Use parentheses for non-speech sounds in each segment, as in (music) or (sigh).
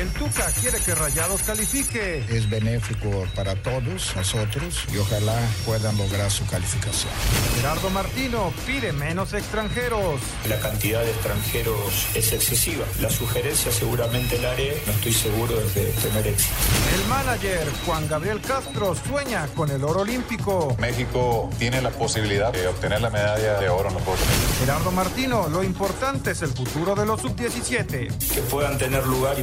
El Tuca quiere que Rayados califique. Es benéfico para todos nosotros y ojalá puedan lograr su calificación. Gerardo Martino pide menos extranjeros. La cantidad de extranjeros es excesiva. La sugerencia seguramente la haré, no estoy seguro de tener éxito. El manager Juan Gabriel Castro sueña con el oro olímpico. México tiene la posibilidad de obtener la medalla de oro en los Juegos Gerardo Martino, lo importante es el futuro de los sub-17. Que puedan tener lugar y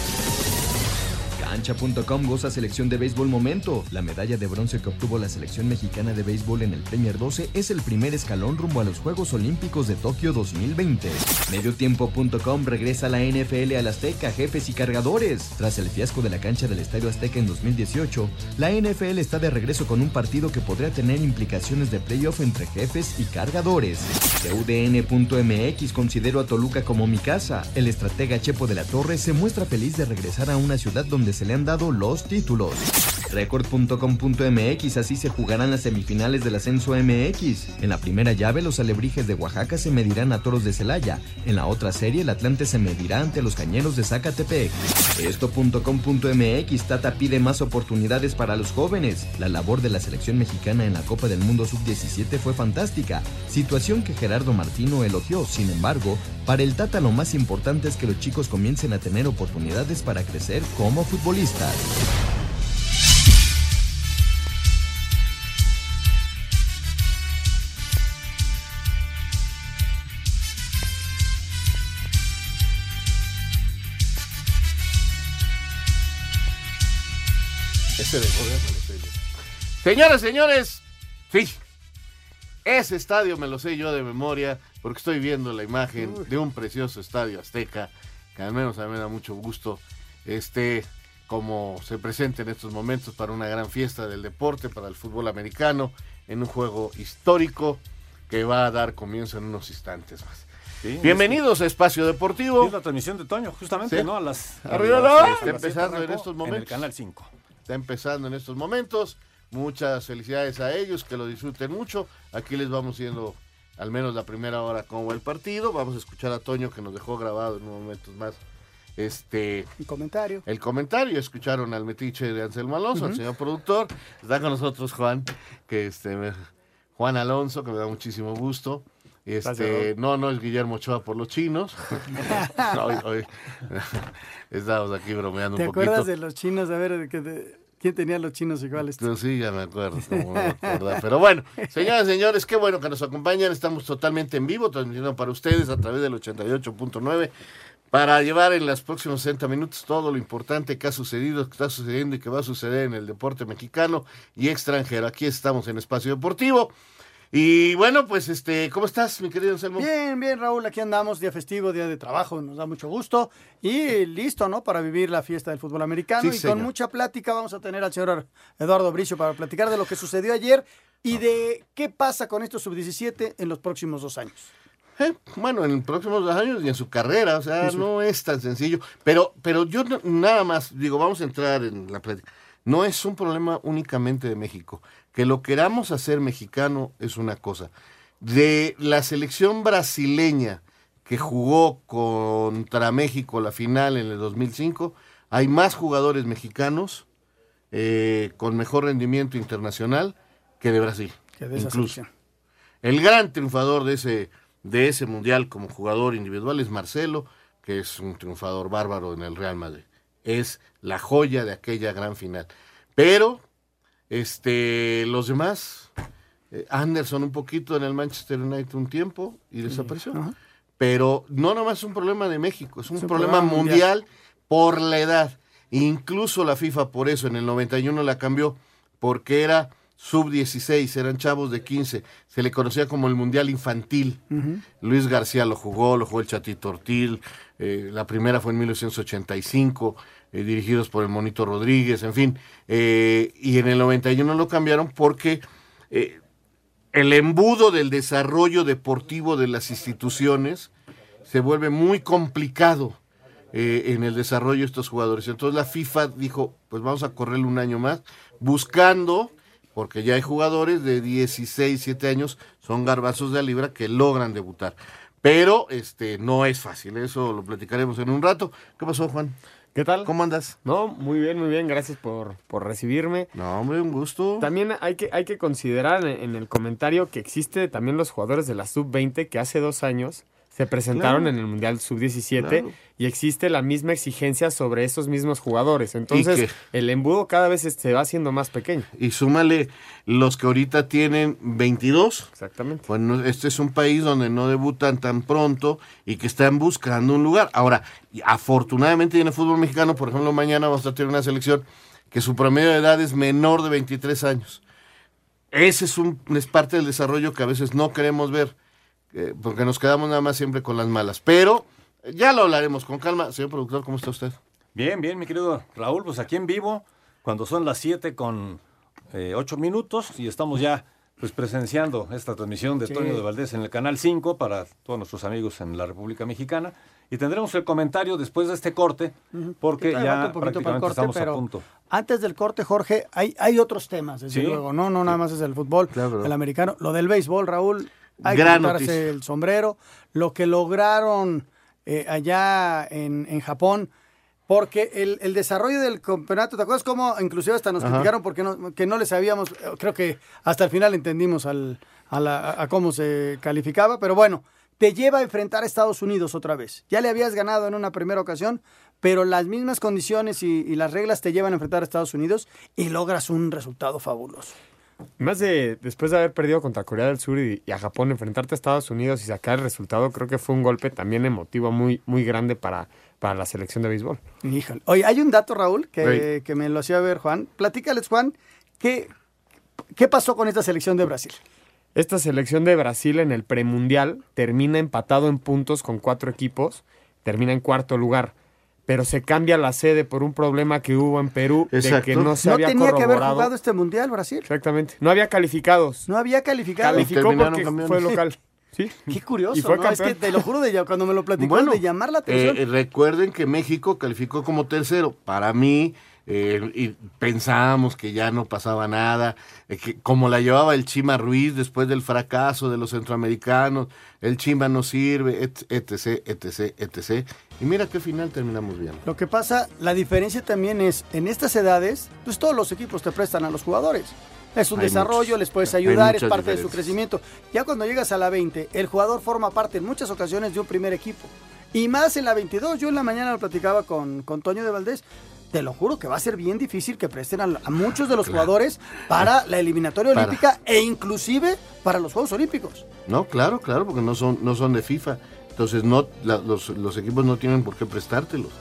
Cancha.com goza selección de béisbol momento. La medalla de bronce que obtuvo la selección mexicana de béisbol en el Premier 12 es el primer escalón rumbo a los Juegos Olímpicos de Tokio 2020. Mediotiempo.com regresa la NFL al Azteca, jefes y cargadores. Tras el fiasco de la cancha del Estadio Azteca en 2018, la NFL está de regreso con un partido que podría tener implicaciones de playoff entre jefes y cargadores. UDN.mx considero a Toluca como mi casa. El estratega Chepo de la Torre se muestra feliz de regresar a una ciudad donde se le han dado los títulos. Record.com.mx así se jugarán las semifinales del ascenso MX. En la primera llave los alebrijes de Oaxaca se medirán a toros de Celaya. En la otra serie el Atlante se medirá ante los cañeros de Zacatepec. Esto.com.mx Tata pide más oportunidades para los jóvenes. La labor de la selección mexicana en la Copa del Mundo Sub-17 fue fantástica, situación que Gerardo Martino elogió. Sin embargo, para el Tata lo más importante es que los chicos comiencen a tener oportunidades para crecer como futbolistas. Ese de poder me lo sé yo. Señoras, señores, sí. Ese estadio me lo sé yo de memoria porque estoy viendo la imagen de un precioso estadio azteca que al menos a mí me da mucho gusto este como se presenta en estos momentos para una gran fiesta del deporte, para el fútbol americano, en un juego histórico que va a dar comienzo en unos instantes más. Sí, Bienvenidos a Espacio Deportivo. Es la transmisión de Toño, justamente, Sí. ¿no? A las. a Arriba, a las empezando en estos En momentos. el canal 5. Está empezando en estos momentos. Muchas felicidades a ellos, que lo disfruten mucho. Aquí les vamos viendo al menos la primera hora cómo va el partido. Vamos a escuchar a Toño que nos dejó grabado en unos momentos más este Un comentario. el comentario. Escucharon al metiche de Anselmo Alonso, al señor productor. Está con nosotros Juan, que este Juan Alonso, que me da muchísimo gusto. Este, no, no es Guillermo Ochoa por los chinos. (laughs) Hoy- hoy- (laughs) Estamos aquí bromeando ¿Te un poquito. acuerdas de los chinos? A ver, de que de- ¿quién tenía los chinos iguales? Yo sí, ya me acuerdo. no me. Pero bueno, (laughs) señoras y señores, qué bueno que nos acompañan. Estamos totalmente en vivo, transmitiendo para ustedes a través del 88.9 para llevar en los próximos 60 minutos todo lo importante que ha sucedido, que está sucediendo y que va a suceder en el deporte mexicano y extranjero. Aquí estamos en Espacio Deportivo. Y bueno, pues este, ¿cómo estás, mi querido Anselmo? Bien, bien, Raúl, aquí andamos, día festivo, día de trabajo, nos da mucho gusto y listo, ¿no? Para vivir la fiesta del fútbol americano Sí, y señor. con mucha plática vamos a tener al señor Eduardo Bricio para platicar de lo que sucedió ayer y de qué pasa con estos sub-17 en los próximos dos años. Eh, bueno, en los próximos dos años y en su carrera, o sea, no es tan sencillo. Pero, pero yo no- nada más, digo, vamos a entrar en la plática. No es un problema únicamente de México. Que lo queramos hacer mexicano es una cosa. De la selección brasileña que jugó contra México la final en el 2005, hay más jugadores mexicanos eh, con mejor rendimiento internacional que de Brasil. Que de incluso. El gran triunfador de ese, de ese mundial como jugador individual es Marcelo, que es un triunfador bárbaro en el Real Madrid. Es la joya de aquella gran final. Pero, este, los demás, eh, Anderson un poquito en el Manchester United un tiempo y desapareció. Pero no nomás es un problema de México, es un, Es un problema, problema mundial. por la edad. Incluso la FIFA por eso en el 91 la cambió, porque era sub-16, eran chavos de 15. Se le conocía como el Mundial Infantil. Luis García lo jugó, lo jugó el Chatito Ortil. eh, la primera fue en 1985, eh, dirigidos por el Monito Rodríguez, en fin. eh, y en el 91 lo cambiaron porque eh, el embudo del desarrollo deportivo de las instituciones se vuelve muy complicado en el desarrollo de estos jugadores. Entonces la FIFA dijo, pues vamos a correrle un año más, buscando, porque ya hay jugadores de 16, 7 años, son garbazos de a libra que logran debutar. Pero este no es fácil, eso lo platicaremos en un rato. ¿Qué pasó, Juan? ¿Qué tal? ¿Cómo andas? No, muy bien, muy bien. Gracias por, por recibirme. No, hombre, un gusto. También hay que, hay que considerar en, en el comentario que existe también los jugadores de la Sub-20 que hace dos años se presentaron Claro. en el Mundial Sub-17 Claro. y existe la misma exigencia sobre esos mismos jugadores. Entonces, el embudo cada vez se va haciendo más pequeño. Y súmale los que ahorita tienen 22. Exactamente. Bueno, este es un país donde no debutan tan pronto y que están buscando un lugar. Ahora, afortunadamente en el fútbol mexicano, por ejemplo, mañana vamos a tener una selección que su promedio de edad es menor de 23 años. Ese es, un, es parte del desarrollo que a veces no queremos ver, eh, porque nos quedamos nada más siempre con las malas. Pero eh, ya lo hablaremos con calma. Señor productor, ¿cómo está usted? Bien, bien, mi querido Raúl, pues aquí en vivo, cuando son las 7 con 8 minutos y estamos ya pues presenciando esta transmisión de Sí. Toño de Valdés en el Canal 5 para todos nuestros amigos en la República Mexicana. Y tendremos el comentario después de este corte, porque ya un poquito para el prácticamente corte, estamos pero a punto. Antes del corte, Jorge, hay, hay otros temas, desde Sí. luego, ¿no? No nada más es el fútbol, Claro. el americano. Lo del béisbol, Raúl, hay Gran que quitarse noticia. el sombrero. Lo que lograron eh, allá en, en Japón, porque el, el desarrollo del campeonato, ¿te acuerdas cómo inclusive hasta nos Ajá. criticaron porque no, que no le sabíamos, creo que hasta el final entendimos al, a, la- a cómo se calificaba, pero bueno, te lleva a enfrentar a Estados Unidos otra vez. Ya le habías ganado en una primera ocasión, pero las mismas condiciones y, y las reglas te llevan a enfrentar a Estados Unidos y logras un resultado fabuloso. Más de después de haber perdido contra Corea del Sur y, y a Japón, enfrentarte a Estados Unidos y sacar el resultado, creo que fue un golpe también emotivo muy, muy grande para, para la selección de béisbol. Híjole. Oye, hay un dato, Raúl, que, que me lo hacía ver Juan. Platícales, Juan, ¿qué, ¿qué pasó con esta selección de Brasil? Esta selección de Brasil en el premundial termina empatado en puntos con cuatro equipos, termina en cuarto lugar, pero se cambia la sede por un problema que hubo en Perú de que no se no había tenía que haber jugado este mundial, Brasil. Exactamente, no había calificados. No había calificado. Calificó porque campeones. fue local. (laughs) Sí. Qué curioso, Y fue ¿no? Es que te lo juro, de, ya- cuando me lo platicó, Bueno, de llamar la atención. Eh, recuerden que México calificó como tercero. Para mí, eh, y pensábamos que ya no pasaba nada, eh, que como la llevaba el Chima Ruiz después del fracaso de los centroamericanos, el Chima no sirve, et- etc, etc, etc. Y mira qué final terminamos bien. Lo que pasa, la diferencia también es, en estas edades, pues todos los equipos te prestan a los jugadores. Es un Hay desarrollo, muchos. les puedes ayudar, es parte de su crecimiento. Ya cuando llegas a la 20, el jugador forma parte en muchas ocasiones de un primer equipo. Y más en la 22, yo en la mañana lo platicaba con, con Toño de Valdés. Te lo juro que va a ser bien difícil que presten a, a muchos de los jugadores para la eliminatoria Para. olímpica e inclusive para los Juegos Olímpicos. No, claro, claro, porque no son, no son de FIFA. Entonces no, la- los, los equipos no tienen por qué prestártelos.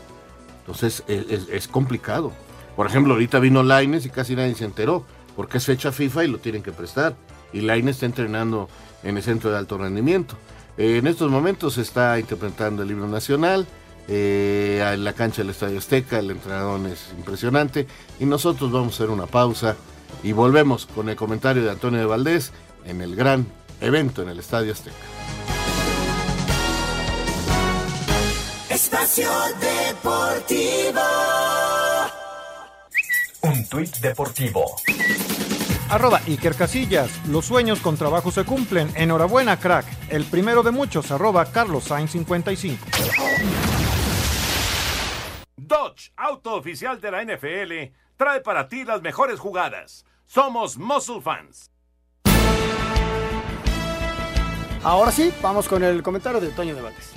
Entonces es, es- es complicado. Por ejemplo, ahorita vino Laines y casi nadie se enteró, porque es fecha FIFA y lo tienen que prestar. Y Laines está entrenando en el centro de alto rendimiento. Eh, en estos momentos se está interpretando el libro nacional. Eh, en la cancha del Estadio Azteca, el entrenador es impresionante. Y nosotros vamos a hacer una pausa y volvemos con el comentario de Antonio de Valdés en el gran evento en el Estadio Azteca. Espacio Deportivo. Un tuit deportivo. Arroba Iker Casillas. Los sueños con trabajo se cumplen. Enhorabuena, crack. El primero de muchos. Arroba Carlos Sainz 55. Auto oficial de la NFL, trae para ti las mejores jugadas. Somos Muscle Fans. Ahora sí, vamos con el comentario de Toño de Valdés.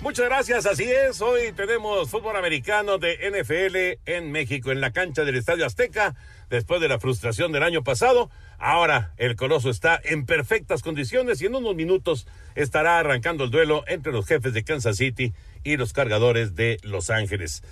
Muchas gracias, así es. Hoy tenemos fútbol americano de NFL en México, en la cancha del Estadio Azteca, después de la frustración del año pasado. Ahora el Coloso está en perfectas condiciones y en unos minutos estará arrancando el duelo entre los jefes de Kansas City y los cargadores de Los Ángeles.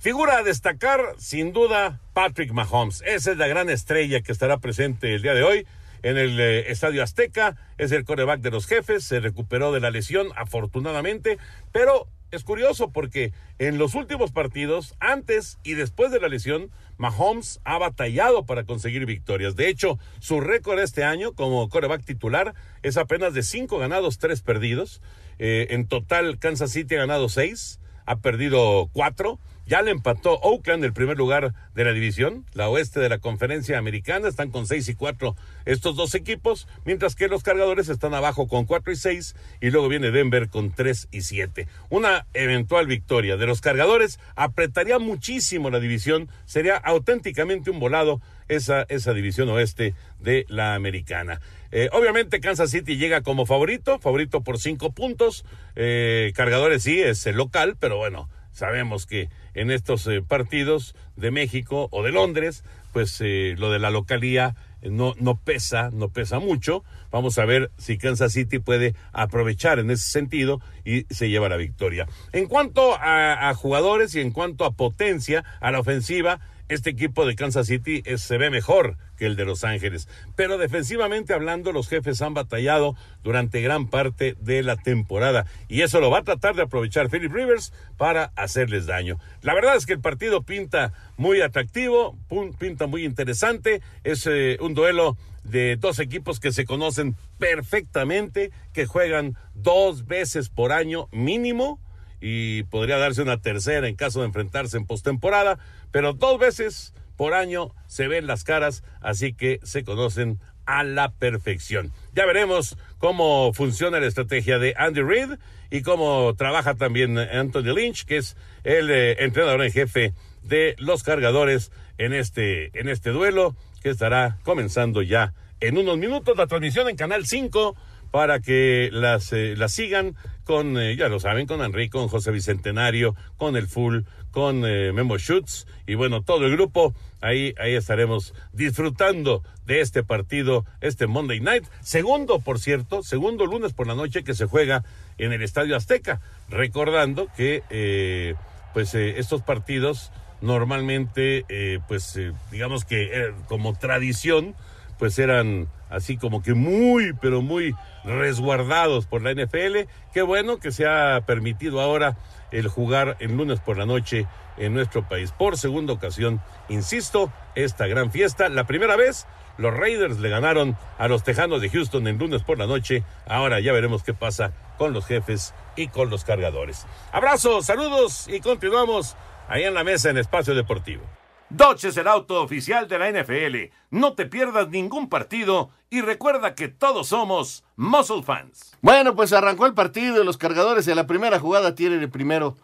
Figura a destacar, sin duda, Patrick Mahomes. Esa es la gran estrella que estará presente el día de hoy en el eh, Estadio Azteca. Es el coreback de los jefes. Se recuperó de la lesión, afortunadamente. Pero es curioso porque en los últimos partidos, antes y después de la lesión, Mahomes ha batallado para conseguir victorias. De hecho, su récord este año como coreback titular es apenas de cinco ganados, tres perdidos. Eh, en total, Kansas City ha ganado seis, ha perdido cuatro. Ya le empató Oakland el primer lugar de la división, la oeste de la conferencia americana. Están con seis y cuatro estos dos equipos, mientras que los cargadores están abajo con cuatro y seis y luego viene Denver con tres y siete. Una eventual victoria de los cargadores apretaría muchísimo la división. Sería auténticamente un volado esa, esa división oeste de la americana. Eh, obviamente Kansas City llega como favorito, favorito por cinco puntos. Eh, cargadores sí, es el local, pero bueno, sabemos que en estos eh, partidos de México o de Londres, pues eh, lo de la localía no, no pesa, no pesa mucho. Vamos a ver si Kansas City puede aprovechar en ese sentido y se lleva la victoria. En cuanto a jugadores y en cuanto a potencia, a la ofensiva, este equipo de Kansas City se ve mejor que el de Los Ángeles. Pero defensivamente hablando, los jefes han batallado durante gran parte de la temporada. Y eso lo va a tratar de aprovechar Philip Rivers para hacerles daño. La verdad es que el partido pinta muy atractivo, pinta muy interesante. Es eh, un duelo de dos equipos que se conocen perfectamente, que juegan dos veces por año mínimo y podría darse una tercera en caso de enfrentarse en postemporada, pero dos veces por año se ven las caras, así que se conocen a la perfección. Ya veremos cómo funciona la estrategia de Andy Reid y cómo trabaja también Anthony Lynch, que es el eh, entrenador en jefe de los cargadores en este, en este duelo que estará comenzando ya en unos minutos. La transmisión en Canal 5 para que las, eh, las sigan con, eh, ya lo saben, con Henry, con José Bicentenario, con el Full, con eh, Memo Schutz y bueno, todo el grupo. Ahí, ahí estaremos disfrutando de este partido, este Monday Night. Segundo, por cierto, segundo lunes por la noche que se juega en el Estadio Azteca. Recordando que, eh, pues, estos partidos normalmente, pues, digamos que como tradición, pues eran así como que muy, pero muy resguardados por la NFL. Qué bueno que se ha permitido ahora el jugar en lunes por la noche en nuestro país. Por segunda ocasión, insisto, esta gran fiesta. La primera vez los Raiders le ganaron a los Tejanos de Houston en lunes por la noche. Ahora ya veremos qué pasa con los jefes y con los cargadores. Abrazos, saludos y continuamos ahí en la mesa en Espacio Deportivo. Dodge es el auto oficial de la NFL. No te pierdas ningún partido y recuerda que todos somos Muscle Fans. Bueno, pues arrancó el partido y los cargadores en la primera jugada tienen el primero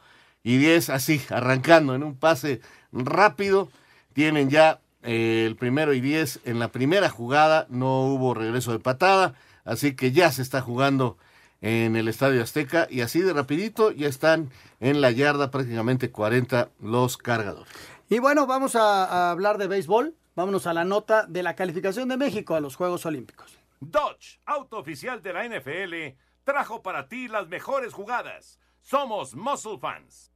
y diez así, arrancando en un pase rápido. Tienen ya eh, el primero y diez en la primera jugada. No hubo regreso de patada, así que ya se está jugando en el Estadio Azteca y así de rapidito ya están en la yarda prácticamente 40 los cargadores. Y bueno, vamos a, hablar de béisbol. Vámonos a la nota de la calificación de México a los Juegos Olímpicos. Dodge, auto oficial de la NFL, trajo para ti las mejores jugadas. Somos Muscle Fans.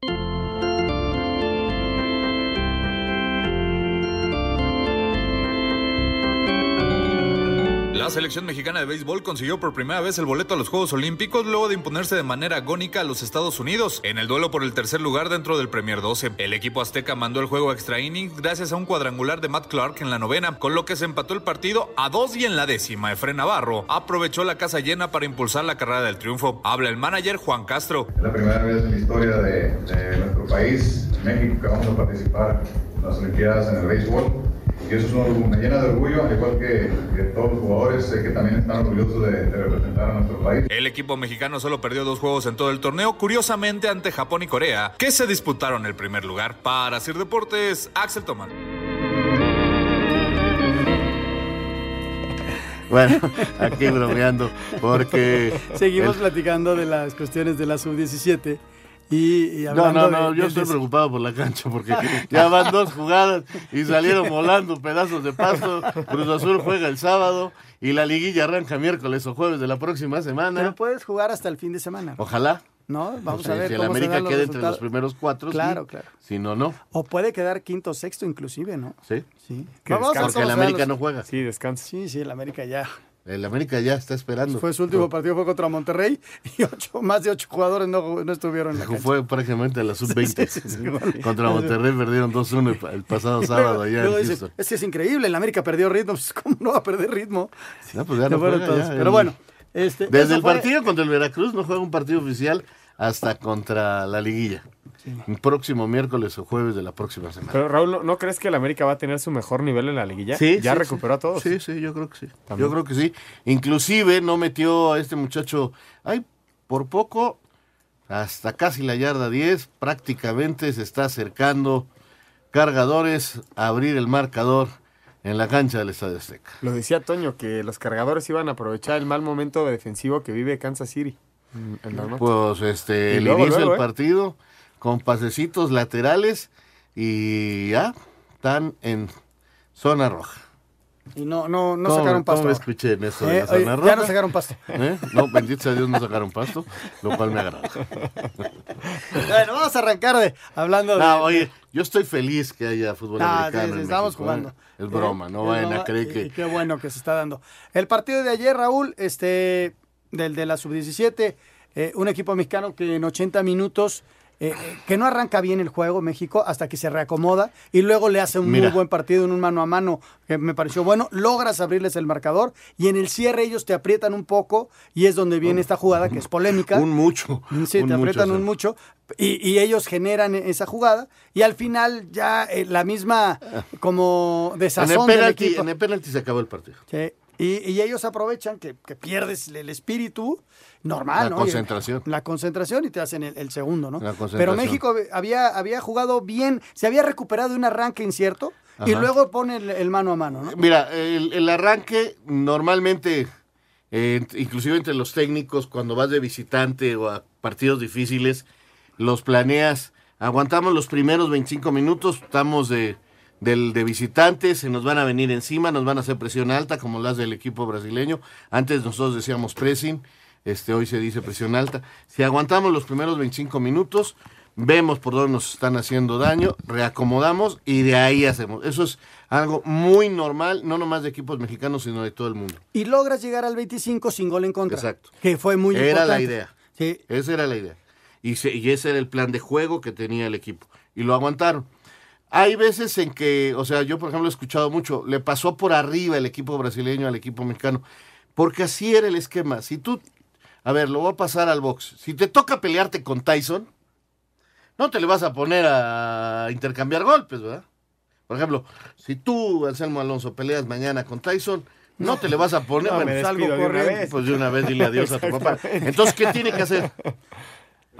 La selección mexicana de béisbol consiguió por primera vez el boleto a los Juegos Olímpicos luego de imponerse de manera agónica a los Estados Unidos en el duelo por el tercer lugar dentro del Premier 12. El equipo azteca mandó el juego extra innings gracias a un cuadrangular de Matt Clark en la novena, con lo que se empató el partido a dos y en la décima. Efren Navarro aprovechó la casa llena para impulsar la carrera del triunfo. Habla el manager Juan Castro. Es la primera vez en la historia de, de nuestro país, México, que vamos a participar en las Olimpiadas en el béisbol. Y eso es un- me llena de orgullo, al igual que, que todos los jugadores, sé que también están orgullosos de, de representar a nuestro país. El equipo mexicano solo perdió dos juegos en todo el torneo, curiosamente ante Japón y Corea, que se disputaron el primer lugar. Para Sir Deportes, Axel Tomán. Bueno, (laughs) aquí bromeando, porque... Seguimos el- platicando de las cuestiones de la sub-17 y, y No, no, no, de- yo estoy preocupado por la cancha porque (laughs) ya van dos jugadas y salieron volando pedazos de pasto. Cruz Azul juega el sábado y la liguilla arranca miércoles o jueves de la próxima semana. Pero puedes jugar hasta el fin de semana. Ojalá, ¿no? Vamos O sea, a ver si el cómo América queda entre los primeros cuatro, sí. Claro, claro. Si no, no. O puede quedar quinto, sexto inclusive, ¿no? Sí. Sí. Vamos Porque el América los- no juega. Sí, descansa. Sí, sí, el América ya. El América ya está esperando. Fue su último partido fue contra Monterrey y (laughs) ocho, más de ocho jugadores no, no estuvieron en la cancha. Fue prácticamente a la sub-20. Sí, sí, sí, sí. (laughs) Contra Monterrey perdieron 2-1 el, el pasado (laughs) sábado allá en dice, Houston. es que es increíble, el América perdió ritmo, pues, ¿cómo no va a perder ritmo? No, pues ya no juega, ya, Pero el- bueno, este, Desde el fue- partido contra el Veracruz no juega un partido oficial hasta contra la liguilla. El próximo miércoles o jueves de la próxima semana. Pero Raúl, ¿no, crees que el América va a tener su mejor nivel en la liguilla? Sí, ¿Ya sí, recuperó a todos? Sí, sí, yo creo que sí. También. Yo creo que sí. Inclusive no metió a este muchacho, ay, por poco, hasta casi la yarda 10, prácticamente se está acercando cargadores a abrir el marcador en la cancha del Estadio Azteca. Lo decía Toño, que los cargadores iban a aprovechar el mal momento defensivo que vive Kansas City. En- en la noche. Pues este, el luego, inicio del ¿eh? partido con pasecitos laterales y ya están en zona roja. Y no, no, no ¿Cómo- sacaron pasto. ¿Cómo me escuché en eso de Eh, la zona roja? ya no sacaron pasto. ¿Eh? No, bendito sea Dios, no sacaron pasto, lo cual me agrada. (laughs) Bueno, vamos a arrancar de, hablando de... No, oye, yo estoy feliz que haya fútbol Ah, americano. sí, sí, estamos México, jugando. ¿eh? Es broma, no Es vayan a creer que. qué bueno que se está dando. El partido de ayer, Raúl, este, del de la sub-17, eh, un equipo mexicano que en 80 minutos, eh, que no arranca bien el juego México hasta que se reacomoda y luego le hace un Mira. muy buen partido en un mano a mano que me pareció bueno. Logras abrirles el marcador y en el cierre ellos te aprietan un poco y es donde viene esta jugada que es (laughs) polémica. Un mucho. Sí, un te aprietan mucho, un sí. mucho y, y ellos generan esa jugada y al final ya eh, la misma como En el, desazón del penalti, equipo. en el penalti se acabó el partido. Sí, Y, y ellos aprovechan que, que pierdes el espíritu normal, La ¿no? concentración. La concentración y te hacen el, el segundo, ¿no? La concentración. Pero México había, había jugado bien, se había recuperado de un arranque incierto y luego pone el, el mano a mano, ¿no? Mira, el, el arranque normalmente, eh, inclusive entre los técnicos, cuando vas de visitante o a partidos difíciles, los planeas, aguantamos los primeros 25 minutos, estamos de, del, de visitantes, se nos van a venir encima, nos van a hacer presión alta, como las del equipo brasileño. Antes nosotros decíamos pressing, este, hoy se dice presión alta. Si aguantamos los primeros 25 minutos, vemos por dónde nos están haciendo daño, reacomodamos y de ahí hacemos. Eso es algo muy normal, no nomás de equipos mexicanos, sino de todo el mundo. Y logras llegar al 25 sin gol en contra. Exacto. Que fue muy Era importante. la idea. Sí. Esa era la idea. Y, se- y ese era el plan de juego que tenía el equipo. Y lo aguantaron. Hay veces en que, o sea, yo por ejemplo he escuchado mucho, le pasó por arriba el equipo brasileño al equipo mexicano, porque así era el esquema. Si tú, a ver, lo voy a pasar al box. Si te toca pelearte con Tyson, no te le vas a poner a intercambiar golpes, ¿verdad? Por ejemplo, si tú, Anselmo Alonso, peleas mañana con Tyson, no te le vas a poner, (laughs) No, bueno, me salgo corriendo, pues de una vez dile adiós a tu papá. (laughs) Entonces, ¿qué tiene que hacer?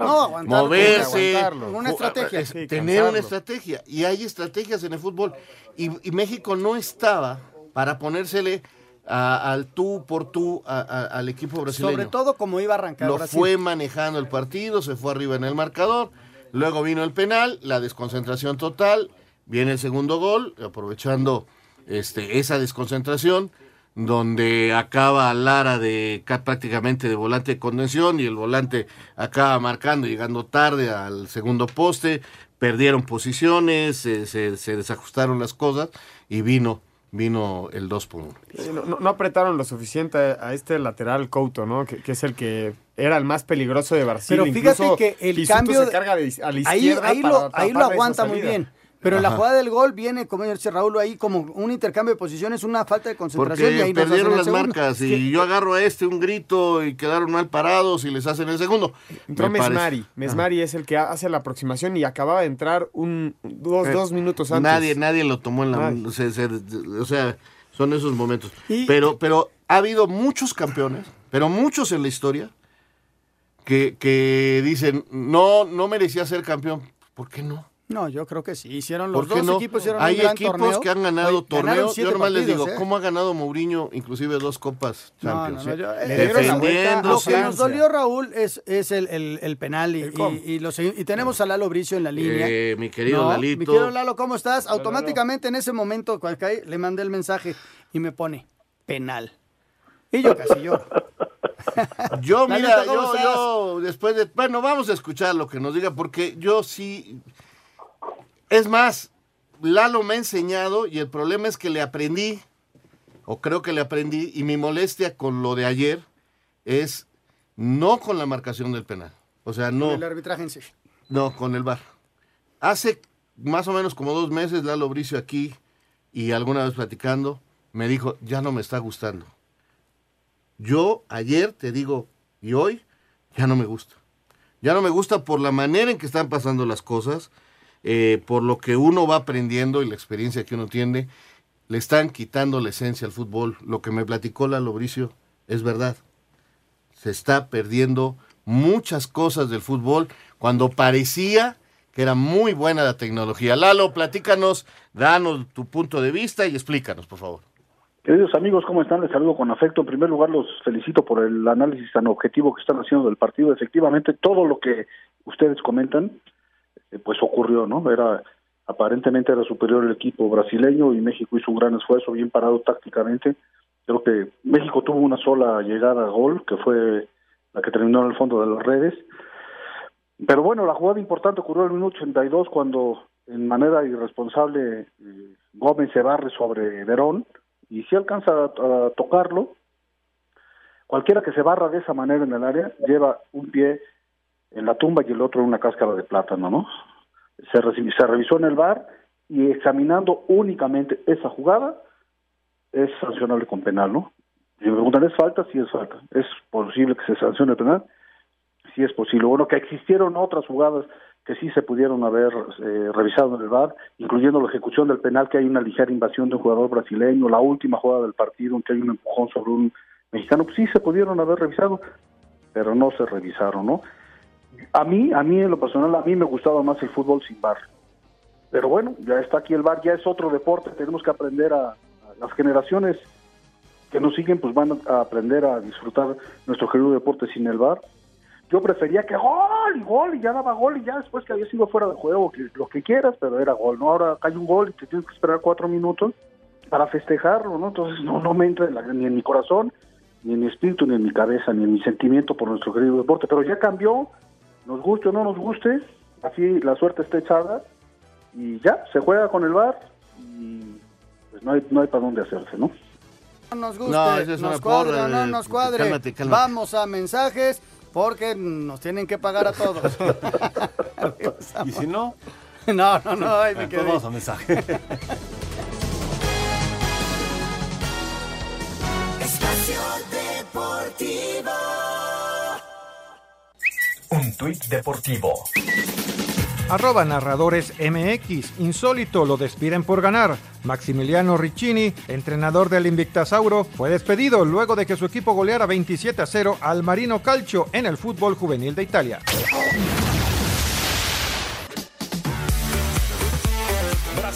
No, aguantarlo, Moverse, aguantarlo. Una estrategia. Sí, tener cansarlo. una estrategia. Y hay estrategias en el fútbol. Y, y México no estaba para ponérsele a- al tú por tú a- a- al equipo brasileño. Sobre todo como iba a arrancar Lo Brasil. fue manejando el partido, se fue arriba en el marcador. Luego vino el penal, la desconcentración total. Viene el segundo gol, aprovechando este, esa desconcentración, donde acaba Lara de ca- prácticamente de volante de contención y el volante acaba marcando, llegando tarde al segundo poste. Perdieron posiciones, se, se- se desajustaron las cosas y vino, vino el 2 por 1. Sí, No, apretaron lo suficiente a este lateral Couto, ¿no? Que, que es el que era el más peligroso de Brasil. Pero fíjate Incluso que el Pisuto cambio se carga de- a la ahí, izquierda ahí para lo, ahí lo aguanta muy bien. Pero en la Ajá. jugada del gol viene, como dice Raúl, ahí como un intercambio de posiciones, una falta de concentración y ahí perdieron las segundo. marcas y yo agarro a este un grito y quedaron mal parados y les hacen el segundo. Entró Me parece- Mesmari. Mesmari es el que hace la aproximación y acababa de entrar un dos, Eh, dos minutos antes. Nadie, nadie lo tomó en la Nadie. se- se- o sea, son esos momentos. Y- pero, pero ha habido muchos campeones, pero muchos en la historia, que, que dicen, no, no merecía ser campeón. ¿Por qué no? No, yo creo que sí. Hicieron los ¿Por qué dos no? equipos hicieron Hay un gran equipos torneo. que han ganado torneos. Yo nomás les digo, ¿eh? ¿cómo ha ganado Mourinho inclusive dos copas Champions? no, no, eh? yo- Le dieron la vuelta a Lo que nos dolió, Raúl, es, es el, el- el penal y, El y- y lo segui- y tenemos a Lalo Bricio en la línea. Eh, mi querido No, Lalito. Mi querido Lalo, ¿cómo estás? Automáticamente en ese momento, cuando caí, le mandé el mensaje y me pone penal. Y yo casi lloro. (laughs) Yo, mira, Lalito, ¿cómo yo, yo, después de. Bueno, vamos a escuchar lo que nos diga, porque yo sí. Es más, Lalo me ha enseñado y el problema es que le aprendí, o creo que le aprendí, y mi molestia con lo de ayer es no con la marcación del penal. O sea, no. El arbitraje en sí. No, con el VAR. Hace más o menos como dos meses Lalo Bricio aquí y alguna vez platicando me dijo, ya no me está gustando. Yo ayer te digo, y hoy ya no me gusta. Ya no me gusta por la manera en que están pasando las cosas, eh, por lo que uno va aprendiendo y la experiencia que uno tiene. Le están quitando la esencia al fútbol. Lo que me platicó Lalo Bricio es verdad se está perdiendo muchas cosas del fútbol cuando parecía que era muy buena la tecnología. Lalo, platícanos, danos tu punto de vista y explícanos, por favor. Queridos amigos, ¿cómo están? Les saludo con afecto. En primer lugar, los felicito por el análisis tan objetivo que están haciendo del partido. Efectivamente, todo lo que ustedes comentan, eh, pues ocurrió, ¿no? Era aparentemente era superior el equipo brasileño y México hizo un gran esfuerzo, bien parado tácticamente. Creo que México tuvo una sola llegada a gol, que fue la que terminó en el fondo de las redes. Pero bueno, la jugada importante ocurrió en el minuto 82 cuando en manera irresponsable eh, Gómez se barre sobre Verón y si alcanza a, a tocarlo, cualquiera que se barra de esa manera en el área lleva un pie en la tumba y el otro en una cáscara de plátano, ¿no? Se, se revisó en el bar y examinando únicamente esa jugada es sancionable con penal, ¿no? Si me preguntan, ¿es falta? Sí es falta. ¿Es posible que se sancione penal? Sí es posible. Bueno, que existieron otras jugadas que sí se pudieron haber eh, revisado en el VAR, incluyendo la ejecución del penal, que hay una ligera invasión de un jugador brasileño, la última jugada del partido, en que hay un empujón sobre un mexicano, pues sí se pudieron haber revisado, pero no se revisaron, ¿no? A mí, a mí en lo personal, a mí me gustaba más el fútbol sin VAR. Pero bueno, ya está aquí el VAR, ya es otro deporte, tenemos que aprender a, las generaciones que nos siguen, pues van a aprender a disfrutar nuestro querido deporte sin el VAR. Yo prefería que gol y gol y ya daba gol y ya después que había sido fuera de juego, que, lo que quieras, pero era gol, ¿no? Ahora hay un gol y te tienes que esperar cuatro minutos para festejarlo, ¿no? Entonces no, no me entra en la- ni en mi corazón, ni en mi espíritu, ni en mi cabeza, ni en mi sentimiento por nuestro querido deporte, pero ya cambió, nos guste o no nos guste, así la suerte está echada y ya, se juega con el VAR y pues no hay, no hay para dónde hacerse, ¿no? No nos guste, No, es nos cuadre porra, no nos cuadre. cálmate, cálmate. Vamos a mensajes porque nos tienen que pagar a todos. (laughs) Y si no, (laughs) no, no, no, me vamos a mensaje. Tuit deportivo. Arroba narradores MX. Insólito, lo despiden por ganar. Maximiliano Riccini, entrenador del Invictasauro, fue despedido luego de que su equipo goleara 27 a 0 al Marino Calcio en el fútbol juvenil de Italia.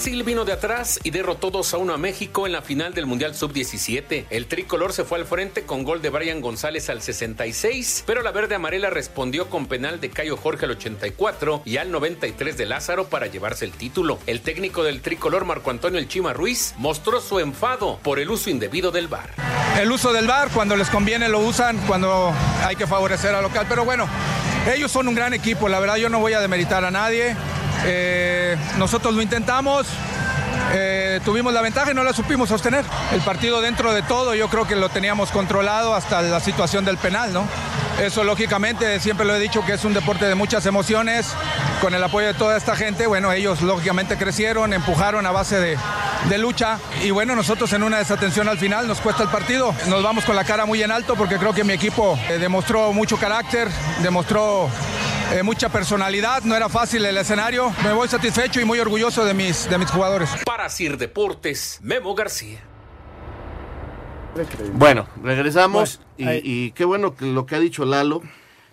Brasil vino de atrás y derrotó 2 a 1 a México en la final del Mundial Sub-17. El tricolor se fue al frente con gol de Brian González al 66, pero la verde amarela respondió con penal de Cayo Jorge al 84 y al 93 de Lázaro para llevarse el título. El técnico del tricolor Marco Antonio El Chima Ruiz mostró su enfado por el uso indebido del VAR. El uso del VAR, cuando les conviene lo usan, cuando hay que favorecer al local. Pero bueno, ellos son un gran equipo, la verdad yo no voy a demeritar a nadie. Eh, nosotros lo intentamos, eh, tuvimos la ventaja y no la supimos sostener. El partido dentro de todo yo creo que lo teníamos controlado hasta la situación del penal, ¿no? Eso lógicamente, siempre lo he dicho que es un deporte de muchas emociones, con el apoyo de toda esta gente, bueno, ellos lógicamente crecieron, empujaron a base de, de lucha. Y bueno, nosotros en una desatención al final nos cuesta el partido, nos vamos con la cara muy en alto porque creo que mi equipo eh, demostró mucho carácter, demostró eh, mucha personalidad, no era fácil el escenario, me voy satisfecho y muy orgulloso de mis, de mis jugadores. Para Sir Deportes, Memo García. Bueno, regresamos y, ahí- y qué bueno que lo que ha dicho Lalo.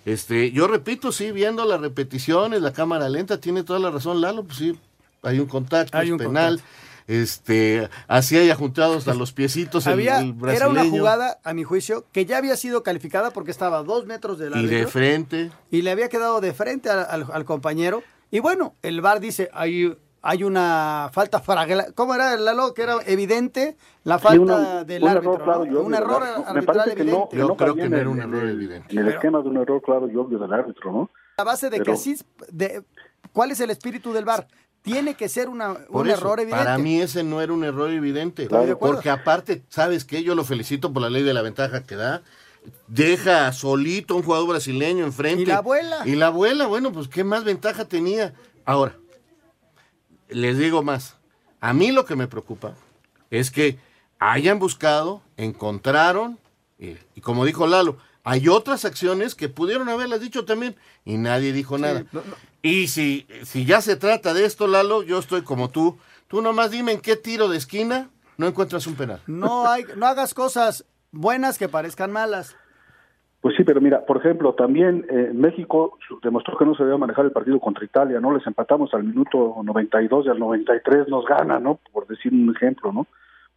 Este, yo repito, sí, viendo las repeticiones, la cámara lenta, tiene toda la razón Lalo, pues sí, hay un contacto, Hay es un penal. Este, así hay juntados a los piecitos Había, el, era una jugada, a mi juicio, que ya había sido calificada porque estaba a dos metros del y de frente. y le había quedado de frente al, al- al compañero. Y bueno, el VAR dice, hay hay una falta fragla- ¿Cómo era, Lalo? Que era evidente la Sí, falta una- del un árbitro. error claro ¿no? Un error arbitral que no, evidente. que no creo que en no el- era un error el- evidente. En el esquema de un error claro y obvio del árbitro, ¿no? A base de que Pero- así, de, ¿cuál es el espíritu del VAR? Tiene que ser una, un eso, error evidente. Para mí ese no era un error evidente. Porque aparte, ¿sabes qué? Yo lo felicito por la ley de la ventaja que da. Deja solito un jugador brasileño enfrente. Y la abuela. Y la abuela, bueno, pues qué más ventaja tenía. Ahora, les digo más. A mí lo que me preocupa es que hayan buscado, encontraron, y, y como dijo Lalo, hay otras acciones que pudieron haberlas dicho también y nadie dijo nada. Y si, si ya se trata de esto, Lalo, yo estoy como tú. Tú nomás dime en qué tiro de esquina no encuentras un penal. No, hay, no hagas cosas buenas que parezcan malas. Pues sí, pero mira, por ejemplo, también eh, México demostró que no se debe manejar el partido contra Italia, ¿no? Les empatamos al minuto 92 y al 93 nos gana, ¿no? Por decir un ejemplo, ¿no?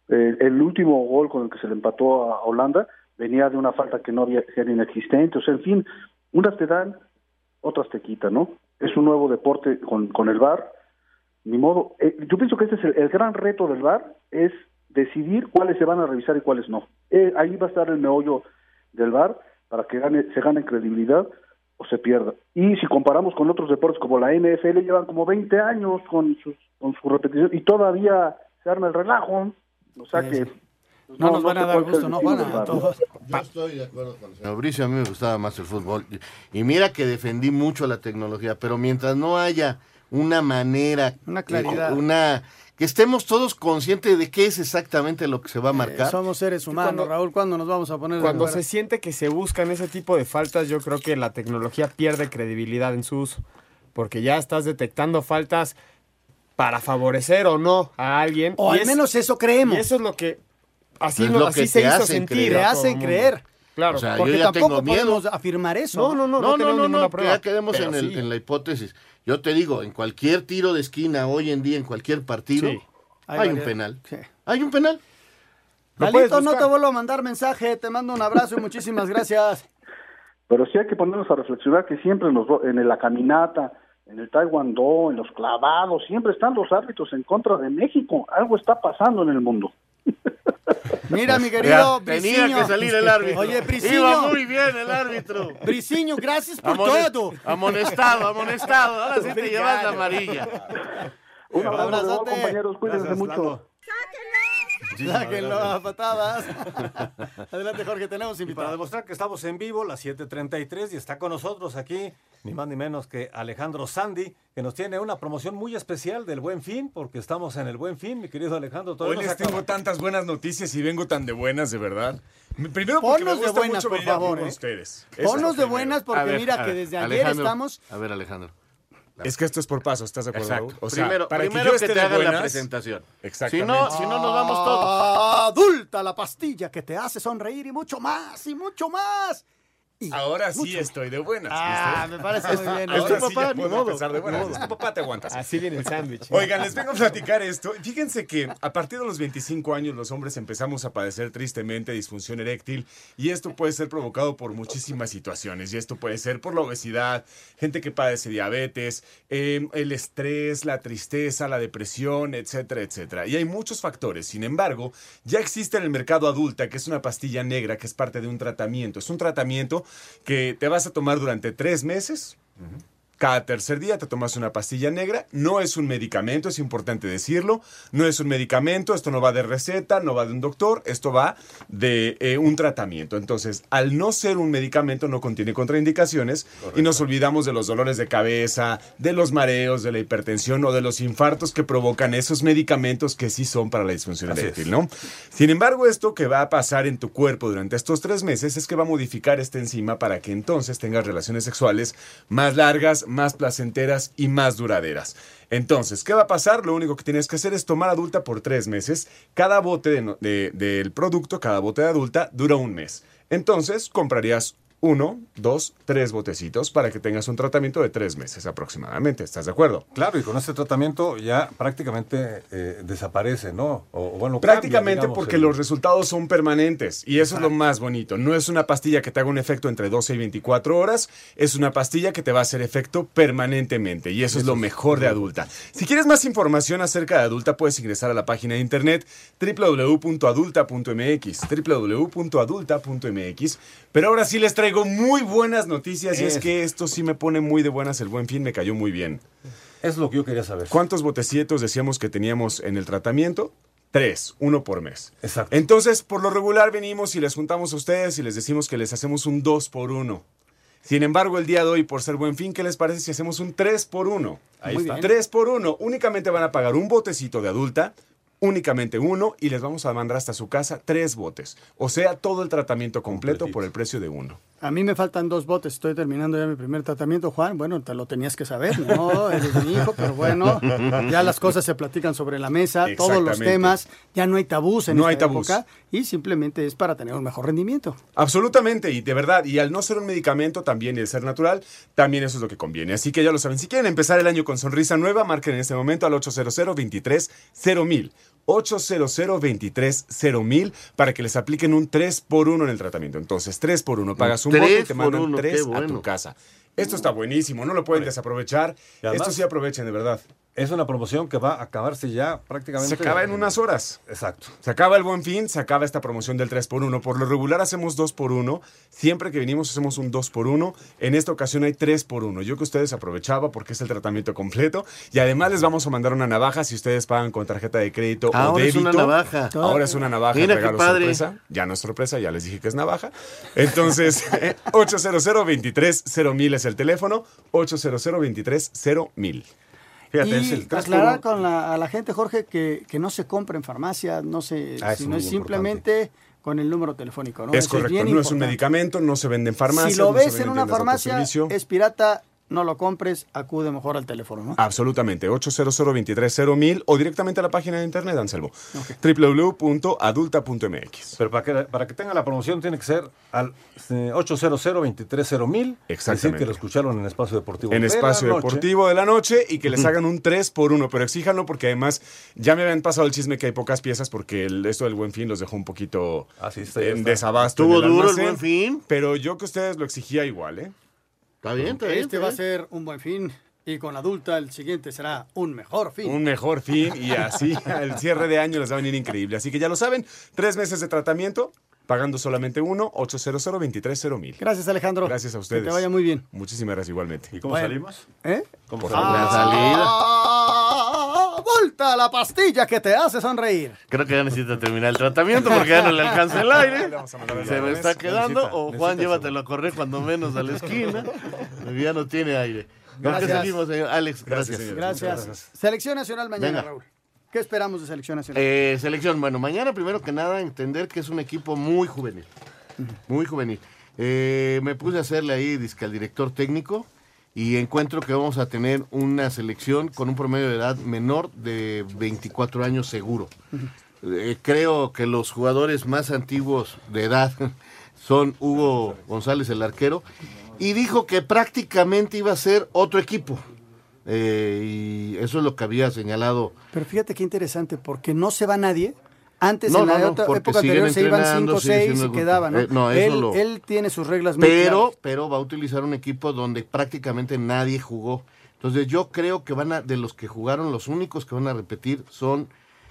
Eh, el último gol con el que se le empató a Holanda venía de una falta que no había, que era inexistente, o sea, en fin, unas te dan, otras te quitan, ¿no? Es un nuevo deporte con, con el VAR, ni modo. Eh, yo pienso que este es el, el gran reto del VAR, es decidir cuáles se van a revisar y cuáles no. Eh, ahí va a estar el meollo del VAR para que gane, se gane credibilidad o se pierda. Y si comparamos con otros deportes como la NFL, llevan como 20 años con, sus, con su repetición y todavía se arma el relajo. O sea Sí, que... sí. No nos van a dar gusto, no van a ¿no? todos. Yo estoy de acuerdo con el señor Mauricio, a mí me gustaba más el fútbol. Y mira que defendí mucho la tecnología, pero mientras no haya una manera, Una claridad. una que estemos todos conscientes de qué es exactamente lo que se va a marcar. Eh, Somos seres humanos, cuando- Raúl. ¿Cuándo nos vamos a poner de Cuando se siente que se buscan ese tipo de faltas, yo creo que la tecnología pierde credibilidad en su uso. Porque ya estás detectando faltas para favorecer o no a alguien. O y al es- menos eso creemos. Y eso es lo que. Así, Es lo así que se hizo hacen sentir. creer. Te hacen creer. Claro. O sea, Porque yo ya tampoco tengo miedo. podemos afirmar eso. No, no, no, no, No, no, tenemos no, ninguna no, prueba. ya quedemos en, el- sí. en la hipótesis. Yo te digo, en cualquier tiro de esquina hoy en día, en cualquier partido, Sí. Hay hay, un penal. Sí. Hay un penal. Lalito, no te vuelvo a mandar mensaje. Te mando un abrazo y muchísimas gracias. Pero sí hay que ponernos a reflexionar que siempre en, los, en la caminata, en el taekwondo, en los clavados, siempre están los árbitros en contra de México. Algo está pasando en el mundo. Mira, mi querido Ya, tenía Bricinho. que salir el árbitro. Oye, Bricinho. Iba muy bien el árbitro. Bricinho, gracias por Amone- todo. Amonestado, amonestado. Ahora sí te llevas la amarilla. Un abrazo, compañeros, cuídense Gracias, mucho. Lalo. Sáquenlo a patadas. Adelante, Jorge, tenemos Y para invitado. demostrar que estamos en vivo, las 7:33, y está con nosotros aquí, ni más ni menos que Alejandro Sandy, que nos tiene una promoción muy especial del Buen Fin, porque estamos en el Buen Fin, mi querido Alejandro. Hoy les acaba. tengo tantas buenas noticias y vengo tan de buenas, de verdad. Primero porque Ponnos me de buenas, mucho por favor, con ¿eh? ustedes. Ponnos de primero. buenas porque ver, mira que desde ayer Alejandro, estamos... A ver, Alejandro. Es que esto es por paso, ¿estás de acuerdo? Exacto. O sea, primero para primero que yo que, esté te hagan la buenas, presentación. Si Exactamente. no, si no, nos vamos todos. Adulta la pastilla que te hace sonreír y mucho más, y mucho más. Ahora sí mucho- estoy de buenas. Ah, ¿viste? me parece muy bien. Ahora Es tu sí papá, ya ni puedo modo, empezar de buenas. Es tu papá, te aguantas. Así viene el sándwich. Oigan, les vengo a platicar esto. Fíjense que a partir de los 25 años los hombres empezamos a padecer tristemente disfunción eréctil y esto puede ser provocado por muchísimas situaciones y esto puede ser por la obesidad, gente que padece diabetes, eh, el estrés, la tristeza, la depresión, etcétera, etcétera. Y hay muchos factores. Sin embargo, ya existe en el mercado adulta que es una pastilla negra que es parte de un tratamiento. Es un tratamiento que te vas a tomar durante tres meses. Cada tercer día te tomas una pastilla negra. No es un medicamento, es importante decirlo. No es un medicamento, esto no va de receta, no va de un doctor, esto va de eh, un tratamiento. Entonces, al no ser un medicamento, no contiene contraindicaciones y nos olvidamos de los dolores de cabeza, de los mareos, de la hipertensión o de los infartos que provocan esos medicamentos que sí son para la disfunción eréctil. ¿no? Sin embargo, esto que va a pasar en tu cuerpo durante estos tres meses es que va a modificar esta enzima para que entonces tengas relaciones sexuales más largas, más placenteras y más duraderas. Entonces, ¿qué va a pasar? Lo único que tienes que hacer es tomar adulta por tres meses. Cada bote de no- de- del producto, cada bote de adulta, dura un mes. Entonces, comprarías uno, dos, tres botecitos para que tengas un tratamiento de tres meses aproximadamente. ¿Estás de acuerdo? Claro, y con este tratamiento ya prácticamente eh, desaparece, ¿no? O, bueno, Prácticamente cambia, digamos, porque el- los resultados son permanentes y eso es lo más bonito. No es una pastilla que te haga un efecto entre 12 y 24 horas, es una pastilla que te va a hacer efecto permanentemente y eso, es lo mejor de adulta. Si quieres más información acerca de adulta, puedes ingresar a la página de internet www.adulta.mx, www.adulta.mx. Pero ahora sí les traigo muy buenas noticias y es Eso. que esto sí me pone muy de buenas el buen fin, me cayó muy bien. Es lo que yo quería saber. ¿Cuántos botecitos decíamos que teníamos en el tratamiento? Tres, uno por mes. Exacto. Entonces, por lo regular venimos y les juntamos a ustedes y les decimos que les hacemos un dos por uno. Sin embargo, el día de hoy, por ser buen fin, ¿qué les parece si hacemos un 3 por 1? Ahí está. 3 por 1. Únicamente van a pagar un botecito de adulta, únicamente uno, y les vamos a mandar hasta su casa tres botes. O sea, todo el tratamiento completo por el precio de uno. A mí me faltan dos botes, estoy terminando ya mi primer tratamiento, Juan. Bueno, te lo tenías que saber, no, eres mi hijo, pero bueno, ya las cosas se platican sobre la mesa, todos los temas, ya no hay tabús en No esta hay tabús. época y simplemente es para tener un mejor rendimiento. Absolutamente, y de verdad, y al no ser un medicamento también y el ser natural, también eso es lo que conviene. Así que ya lo saben, si quieren empezar el año con sonrisa nueva, marquen en este momento al 800 23 0000 800 23 0000 para que les apliquen un 3 por 1 en el tratamiento. Entonces, 3 por 1, pagas un bote y te mandan uno, 3 qué a bueno. tu casa. Esto está buenísimo, no lo pueden desaprovechar. Además- Esto sí aprovechen, de verdad. Es una promoción que va a acabarse ya prácticamente. Se acaba en unas horas. Exacto. Se acaba el buen fin, se acaba esta promoción del 3x1. Por lo regular hacemos 2x1. Siempre que venimos hacemos un 2x1. En esta ocasión hay 3x1. Yo que ustedes aprovechaba porque es el tratamiento completo. Y además les vamos a mandar una navaja si ustedes pagan con tarjeta de crédito o Ahora es débito. una navaja. Ahora es una navaja. Mira qué regalo padre. sorpresa. Ya no es sorpresa, ya les dije que es navaja. Entonces, 800 23 0000 es el teléfono. 800 23 0000. Fíjate, es y el 3 por aclarar 1. con la, a la gente, Jorge, que, que no se compre en farmacia, no se, Ah, sino es simplemente con el número telefónico. ¿no? es Eso correcto, no es un medicamento, no se vende en farmacia. Si lo ves en una farmacia, es pirata, no lo compres, acude mejor al teléfono. ¿no? Absolutamente, 800 23 0000 o directamente a la página de internet, Anselmo. www.adulta.mx. Pero para que, para que tenga la promoción tiene que ser al eh, 800 23 0000 Decir Exactamente. que lo escucharon en Espacio Deportivo. En de Espacio la noche. Deportivo de la noche y que les hagan un 3 por 1 pero exíjanlo porque además ya me habían pasado el chisme que hay pocas piezas porque el- esto del Buen Fin los dejó un poquito está, ya en está. desabasto. Estuvo en el duro el Buen Fin. Pero yo que ustedes lo exigía igual, ¿eh? Está bien, está bien. Este está va a ser un buen fin y con adulta el siguiente será un mejor fin. Un mejor fin y así (laughs) el cierre de año les va a venir increíble. Así que ya lo saben, tres meses de tratamiento, pagando solamente uno, 800 23 0000 Gracias, Alejandro. Gracias a ustedes. Que te vaya muy bien. Muchísimas gracias igualmente. ¿Y cómo Bueno. salimos? ¿Eh? ¿Cómo Por salimos? La salida. ¡Volta la pastilla que te hace sonreír! Creo que ya necesita terminar el tratamiento porque ya no le alcanza el aire. Se me está quedando. Necesita- o Juan, llévatelo a correr cuando menos a la esquina. (laughs) Ya no tiene aire. ¿Con qué Gracias. seguimos, señor? Alex, Gracias. Gracias. Selección Nacional mañana, Venga. Raúl. ¿Qué esperamos de Selección Nacional? Eh, selección, bueno, mañana primero que nada entender que es un equipo muy juvenil. Muy juvenil. Eh, me puse a hacerle ahí disque al director técnico y encuentro que vamos a tener una selección con un promedio de edad menor de 24 años seguro. Eh, creo que los jugadores más antiguos de edad (laughs) son Hugo González, el arquero, y dijo que prácticamente iba a ser otro equipo. Eh, y eso es lo que había señalado Pero fíjate qué interesante, porque no se va nadie. Antes, No, en la no, otra época anterior, se iban entrenando, 5 o sigue 6 siendo y quedaban, ¿no? Eh, no, eso él, lo- él tiene sus reglas muy pero, claras. pero va a utilizar un equipo donde prácticamente nadie jugó. Entonces yo creo que van a, de los que jugaron, los únicos que van a repetir son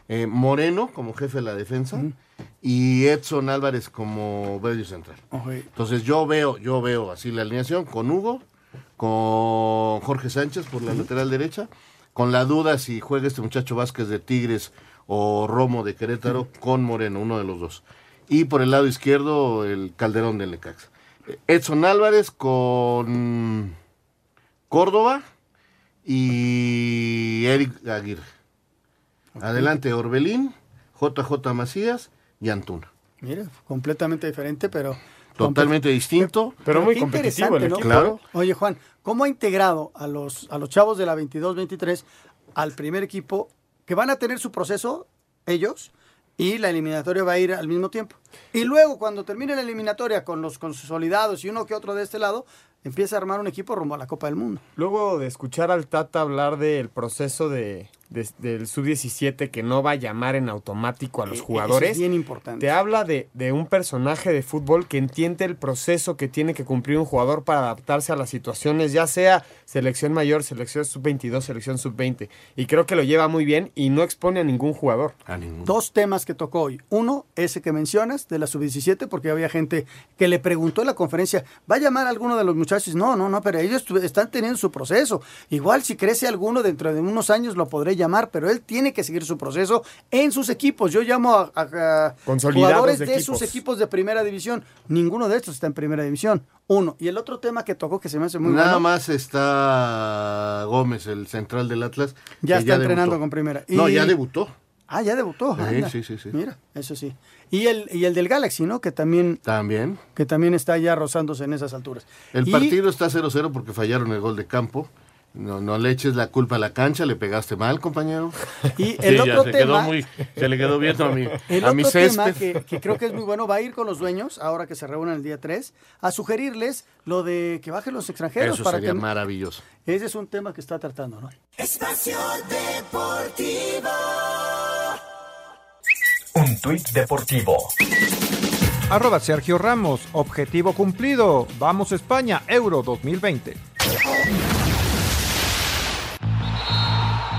eh, Moreno como jefe de la defensa y Edson Álvarez como medio central. Entonces yo veo, yo veo así la alineación con Hugo, con Jorge Sánchez por la lateral derecha, con la duda si juega este muchacho Vázquez de Tigres o Romo de Querétaro con Moreno, uno de los dos. Y por el lado izquierdo el Calderón del Necaxa. Edson Álvarez con Córdoba y Eric Aguirre. Adelante Orbelín, JJ Macías y Antuna. Mira, completamente diferente, pero... Totalmente distinto. Pero muy competitivo el ¿no? equipo. Claro. Oye, Juan, ¿cómo ha integrado a los, a los chavos de la 22-23 al primer equipo que van a tener su proceso ellos, y la eliminatoria va a ir al mismo tiempo. Y luego, cuando termine la eliminatoria con los consolidados y uno que otro de este lado, empieza a armar un equipo rumbo a la Copa del Mundo. Luego de escuchar al Tata hablar del proceso de, de- del sub-17 que no va a llamar en automático a los Eh, jugadores, eso es bien importante. te habla de, de un personaje de fútbol que entiende el proceso que tiene que cumplir un jugador para adaptarse a las situaciones, ya sea selección mayor, selección sub-22, selección sub-20. Y creo que lo lleva muy bien y no expone a ningún jugador. Dos temas que tocó hoy. Uno, ese que mencionas, de la sub-17, porque había gente que le preguntó en la conferencia, ¿va a llamar a alguno de los muchachos? No, no, no, pero ellos están teniendo su proceso. Igual si crece alguno dentro de unos años lo podré llamar, pero él tiene que seguir su proceso en sus equipos. Yo llamo a, a- a Consolidados jugadores de de, sus equipos. de primera división. Ninguno de estos está en primera división. Uno. Y el otro tema que tocó que se me hace muy Nada bueno. más está Gómez, el central del Atlas. Ya está entrenando debutó. con primera. No, ya debutó. Ah, ya debutó. Sí, anda. sí, sí, sí. Mira, eso sí. Y el, y el del Galaxy, ¿no? Que también, También. que también está ya rozándose en esas alturas. El Y- partido está 0-0 porque fallaron el gol de campo. No, no le eches la culpa a la cancha, le pegaste mal, compañero. (laughs) Y el otro se tema- Quedó muy, se le quedó viendo a mi, El a mi otro tema césped. que, que creo que es muy bueno va a ir con los dueños, ahora que se reúnan el día 3, a sugerirles lo de que bajen los extranjeros. Eso para sería que... maravilloso. Ese es un tema que está tratando, ¿no? Espacio Deportivo. Un tuit deportivo. Arroba Sergio Ramos, objetivo cumplido. Vamos España, Euro 2020.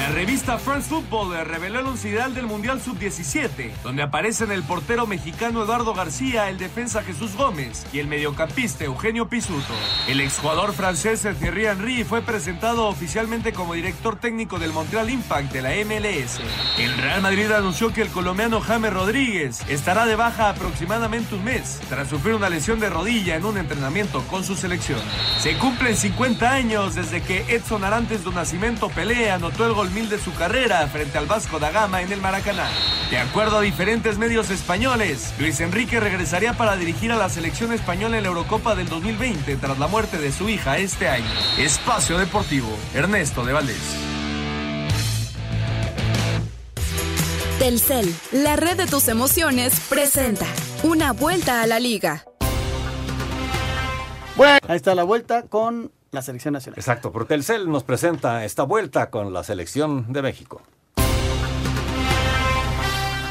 La revista France Football reveló el once ideal del Mundial Sub-17, donde aparecen el portero mexicano Eduardo García, el defensa Jesús Gómez y el mediocampista Eugenio Pisuto. El exjugador francés Thierry Henry fue presentado oficialmente como director técnico del Montreal Impact de la MLS. El Real Madrid anunció que el colombiano James Rodríguez estará de baja aproximadamente un mes tras sufrir una lesión de rodilla en un entrenamiento con su selección. Se cumplen 50 años desde que Edson Arantes do Nascimento Pelé anotó el gol mil de su carrera frente al Vasco da Gama en el Maracaná. De acuerdo a diferentes medios españoles, Luis Enrique regresaría para dirigir a la selección española en la Eurocopa del 2020 tras la muerte de su hija este año. Espacio Deportivo, Ernesto de Valdés. Telcel, la red de tus emociones, presenta una vuelta a la liga. Ahí está la vuelta con la selección nacional. Exacto, porque Telcel nos presenta esta vuelta con la selección de México.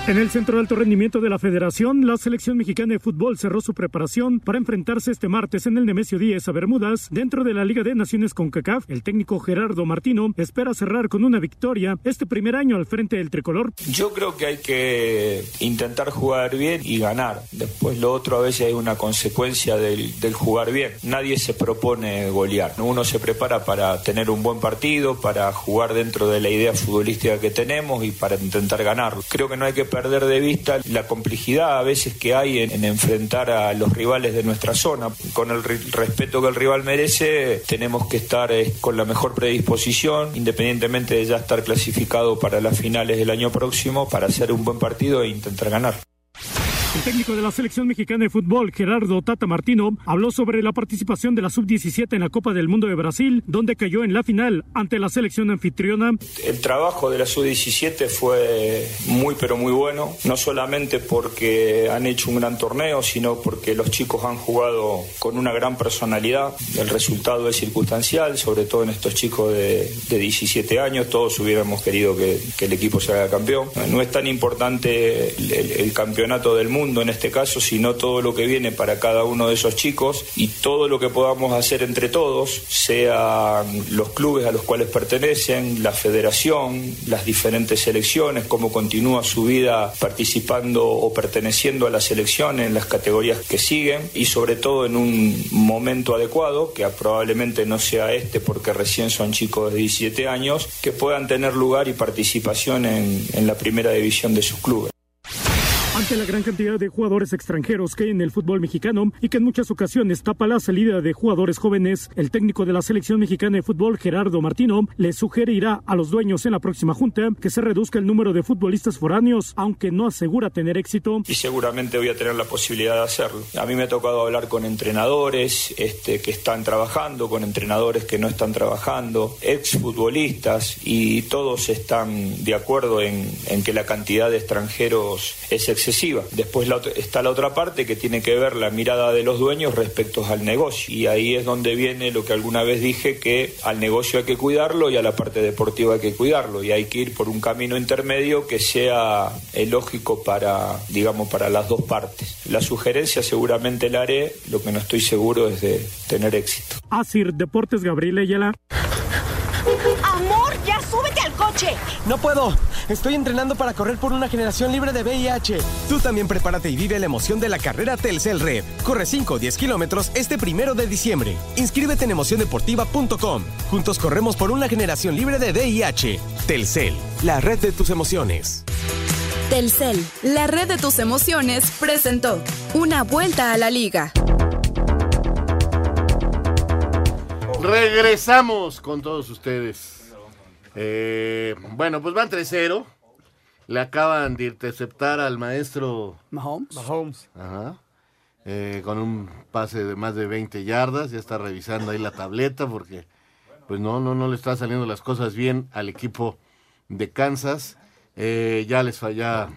En el Centro de Alto Rendimiento de la Federación, la selección mexicana de fútbol cerró su preparación para enfrentarse este martes en el Nemesio 10 a Bermudas dentro de la Liga de Naciones con CACAF. El técnico Gerardo Martino espera cerrar con una victoria este primer año al frente del tricolor. Yo creo que hay que intentar jugar bien y ganar. Después lo otro a veces hay una consecuencia del, del jugar bien. Nadie se propone golear. Uno se prepara para tener un buen partido, para jugar dentro de la idea futbolística que tenemos y para intentar ganarlo. Creo que no hay que perder de vista la complejidad a veces que hay en, en enfrentar a los rivales de nuestra zona. Con el respeto que el rival merece, tenemos que estar eh, con la mejor predisposición, independientemente de ya estar clasificado para las finales del año próximo, para hacer un buen partido e intentar ganar. El técnico de la selección mexicana de fútbol, Gerardo Tata Martino, habló sobre la participación de la sub-17 en la Copa del Mundo de Brasil, donde cayó en la final ante la selección anfitriona. El trabajo de la sub-17 fue muy pero muy bueno, no solamente porque han hecho un gran torneo, sino porque los chicos han jugado con una gran personalidad. El resultado es circunstancial, sobre todo en estos chicos de, de 17 años, todos hubiéramos querido que, que el equipo se haga campeón. No es tan importante el, el- el campeonato del mundo en este caso, sino todo lo que viene para cada uno de esos chicos y todo lo que podamos hacer entre todos, sean los clubes a los cuales pertenecen, la federación, las diferentes selecciones, cómo continúa su vida participando o perteneciendo a la selección en las categorías que siguen y sobre todo en un momento adecuado, que probablemente no sea este porque recién son chicos de 17 años, que puedan tener lugar y participación en la primera división de sus clubes. Ante la gran cantidad de jugadores extranjeros que hay en el fútbol mexicano y que en muchas ocasiones tapa la salida de jugadores jóvenes, el técnico de la selección mexicana de fútbol, Gerardo Martino, le sugerirá a los dueños en la próxima junta que se reduzca el número de futbolistas foráneos, aunque no asegura tener éxito. Y seguramente voy a tener la posibilidad de hacerlo. A mí me ha tocado hablar con entrenadores este, que están trabajando, con entrenadores que no están trabajando, exfutbolistas, y todos están de acuerdo en, en que la cantidad de extranjeros es excesiva. Después la está la otra parte que tiene que ver la mirada de los dueños respecto al negocio. Y ahí es donde viene lo que alguna vez dije, que al negocio hay que cuidarlo y a la parte deportiva hay que cuidarlo. Y hay que ir por un camino intermedio que sea lógico para, digamos, para las dos partes. La sugerencia seguramente la haré, lo que no estoy seguro es de tener éxito. Asir Deportes Gabriel Ayala. Amor, ya súbete al coche. No puedo. Estoy entrenando para correr por una generación libre de VIH. Tú también prepárate y vive la emoción de la carrera Telcel Red. Corre 5 o 10 kilómetros este primero de diciembre. Inscríbete en emociondeportiva.com. Juntos corremos por una generación libre de VIH. Telcel, la red de tus emociones. Telcel, la red de tus emociones, presentó Una vuelta a la liga. Regresamos con todos ustedes. Eh, bueno, pues van 3-0. Le acaban de interceptar al maestro Mahomes. Mahomes. Ajá. Eh, con un pase de más de 20 yardas. Ya está revisando ahí la tableta porque pues no, no, no le está saliendo las cosas bien al equipo de Kansas. Eh, ya les falla.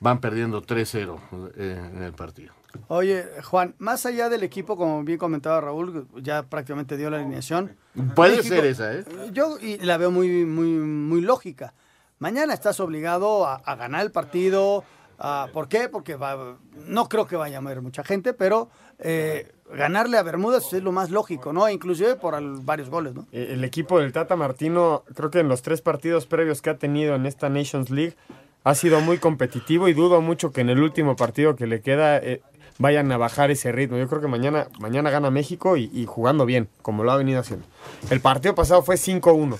Van perdiendo 3-0 eh, en el partido. Oye, Juan, más allá del equipo, como bien comentaba Raúl, ya prácticamente dio la alineación. Puede ser esa, ¿eh? Yo y la veo muy, muy, muy lógica. Mañana estás obligado a, a ganar el partido. a- ¿Por qué? Porque va- no creo que vaya a haber mucha gente, pero eh, ganarle a Bermudas es lo más lógico, ¿no? Inclusive por al- varios goles, ¿no? Eh, El equipo del Tata Martino, creo que en los tres partidos previos que ha tenido en esta Nations League, ha sido muy competitivo y dudo mucho que en el último partido que le queda eh, vayan a bajar ese ritmo. Yo creo que mañana, mañana gana México y, y jugando bien, como lo ha venido haciendo. El partido pasado fue 5-1.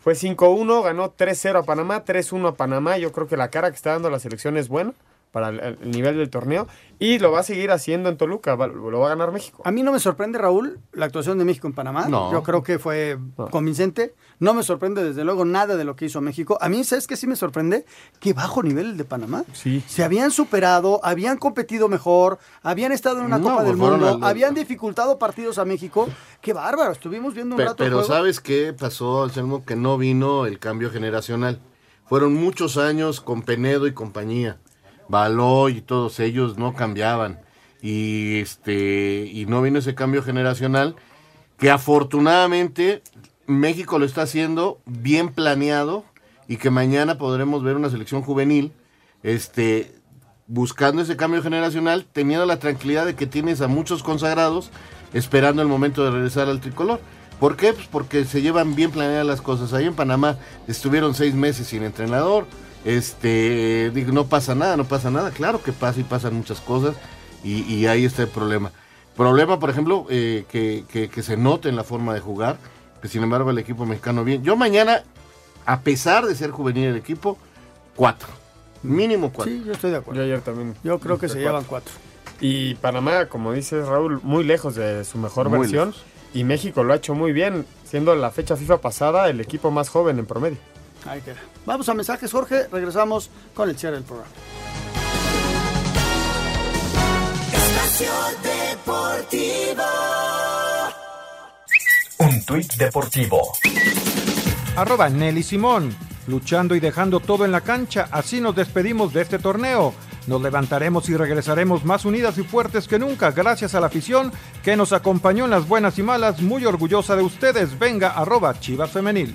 Fue 5-1, ganó 3-0 a Panamá, 3-1 a Panamá. Yo creo que la cara que está dando la selección es buena para el, el nivel del torneo y lo va a seguir haciendo en Toluca, va- lo va a ganar México. A mí no me sorprende, Raúl, la actuación de México en Panamá. No. Yo creo que fue convincente. No me sorprende, desde luego, nada de lo que hizo México. A mí, ¿sabes qué sí me sorprende? Que bajo nivel el de Panamá. Sí. Se habían superado, habían competido mejor, habían estado en una No, Copa del Mundo, habían dificultado partidos a México. Qué bárbaro, estuvimos viendo un Pe- rato pero juego. ¿sabes qué pasó, Anselmo? Que no vino el cambio generacional. Fueron muchos años con Penedo y compañía. Baloy y todos ellos no cambiaban. Y este y no vino ese cambio generacional que afortunadamente México lo está haciendo bien planeado y que mañana podremos ver una selección juvenil este buscando ese cambio generacional, teniendo la tranquilidad de que tienes a muchos consagrados esperando el momento de regresar al tricolor. ¿Por qué? Pues porque se llevan bien planeadas las cosas. Ahí en Panamá estuvieron seis meses sin entrenador. Este, digo, no pasa nada, no pasa nada. Claro que pasa y pasan muchas cosas. Y, y ahí está el problema. Problema, por ejemplo, eh, que, que- que se note en la forma de jugar. Que sin embargo el equipo mexicano bien. Yo mañana, a pesar de ser juvenil el equipo, cuatro. Mínimo cuatro. Sí, yo estoy de acuerdo. Yo ayer también. Yo creo que se Cuatro. llevan cuatro. Y Panamá, como dice Raúl, muy lejos de su mejor Muy versión. Y México lo ha hecho muy bien, siendo la fecha FIFA pasada el equipo más joven en promedio. Ahí queda. Vamos a mensajes, Jorge. Regresamos con el cierre del programa. Deportivo. Un tuit deportivo. Arroba Nelly Simón. Luchando y dejando todo en la cancha, así nos despedimos de este torneo. Nos levantaremos y regresaremos más unidas y fuertes que nunca gracias a la afición que nos acompañó en las buenas y malas. Muy orgullosa de ustedes. Venga, arroba Chivas Femenil.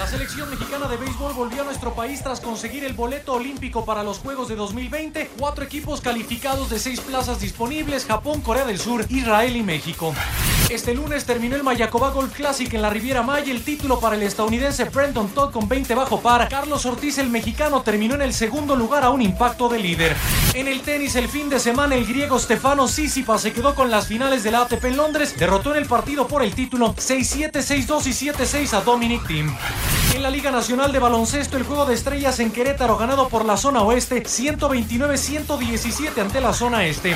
La selección mexicana de béisbol volvió a nuestro país tras conseguir el boleto olímpico para los Juegos de 2020. Cuatro equipos calificados de seis plazas disponibles: Japón, Corea del Sur, Israel y México. Este lunes terminó el Mayacoba Golf Classic en la Riviera Maya. El título para el estadounidense Brenton Todd con 20 bajo par. Carlos Ortiz, el mexicano, terminó en el segundo lugar a un impacto de líder. En el tenis, el fin de semana, el griego Stefano Tsitsipas se quedó con las finales de la ATP en Londres. Derrotó en el partido por el título 6-7, 6-2 y 7-6 a Dominic Thiem. En la Liga Nacional de Baloncesto, el juego de estrellas en Querétaro ganado por la zona oeste 129-117 ante la zona este.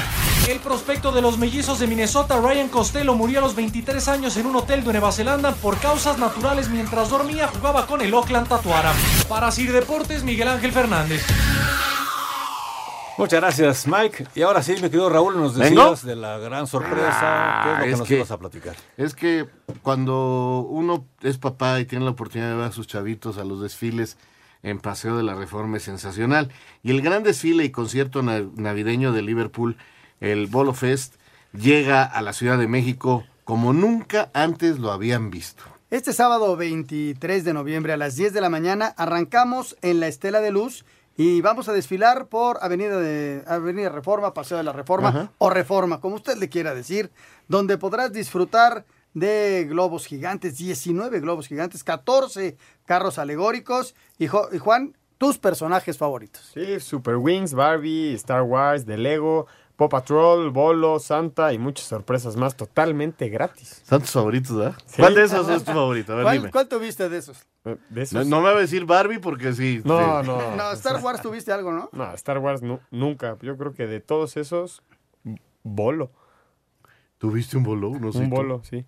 El prospecto de los mellizos de Minnesota, Ryan Costello, murió a los 23 años en un hotel de Nueva Zelanda por causas naturales mientras dormía jugaba con el Oakland Tatuara. Para Sir Deportes, Miguel Ángel Fernández. Muchas gracias, Mike. Y ahora sí, mi querido Raúl, nos ¿Vengo? decías de la gran sorpresa. ¿Qué es lo que Ah, es nos que- ibas a platicar? Es que cuando uno es papá y tiene la oportunidad de ver a sus chavitos a los desfiles en Paseo de la Reforma es sensacional. Y el gran desfile y concierto na- navideño de Liverpool, el Bolo Fest, llega a la Ciudad de México como nunca antes lo habían visto. Este sábado 23 de noviembre a las 10 de la mañana arrancamos en la Estela de Luz y vamos a desfilar por Avenida, de, Avenida Reforma, Paseo de la Reforma Ajá. o Reforma, como usted le quiera decir, donde podrás disfrutar de globos gigantes, 19 globos gigantes, 14 carros alegóricos y, Jo- y Juan, tus personajes favoritos. Sí, Super Wings, Barbie, Star Wars, de Lego, Paw Patrol, Bolo, Santa y muchas sorpresas más totalmente gratis. Son tus favoritos, ¿verdad? Sí. ¿Cuál de esos es tu favorito? A ver, ¿Cuál, dime. cuál tuviste de esos? Eh, De No, esos- no me va a decir Barbie porque sí. No, sí. no. (laughs) No, Star Wars tuviste algo, ¿no? No, Star Wars nu- nunca. Yo creo que de todos esos, Bolo. ¿Tuviste un bolo? No sé un tú. bolo, sí.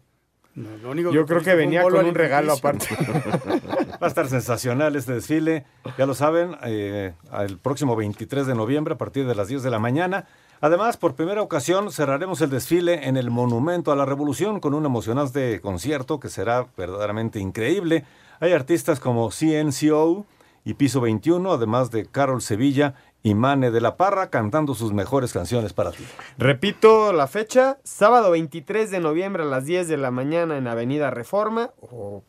No, lo único Yo que creo que venía con un regalo aparte. (laughs) Va a estar sensacional este desfile, ya lo saben, eh, el próximo 23 de noviembre a partir de las 10 de la mañana. Además, por primera ocasión cerraremos el desfile en el Monumento a la Revolución con un emocionante concierto que será verdaderamente increíble. Hay artistas como CNCO y Piso 21, además de Carol Sevilla y Mane de la Parra cantando sus mejores canciones para ti. Repito la fecha, sábado 23 de noviembre a las 10 de la mañana en Avenida Reforma o,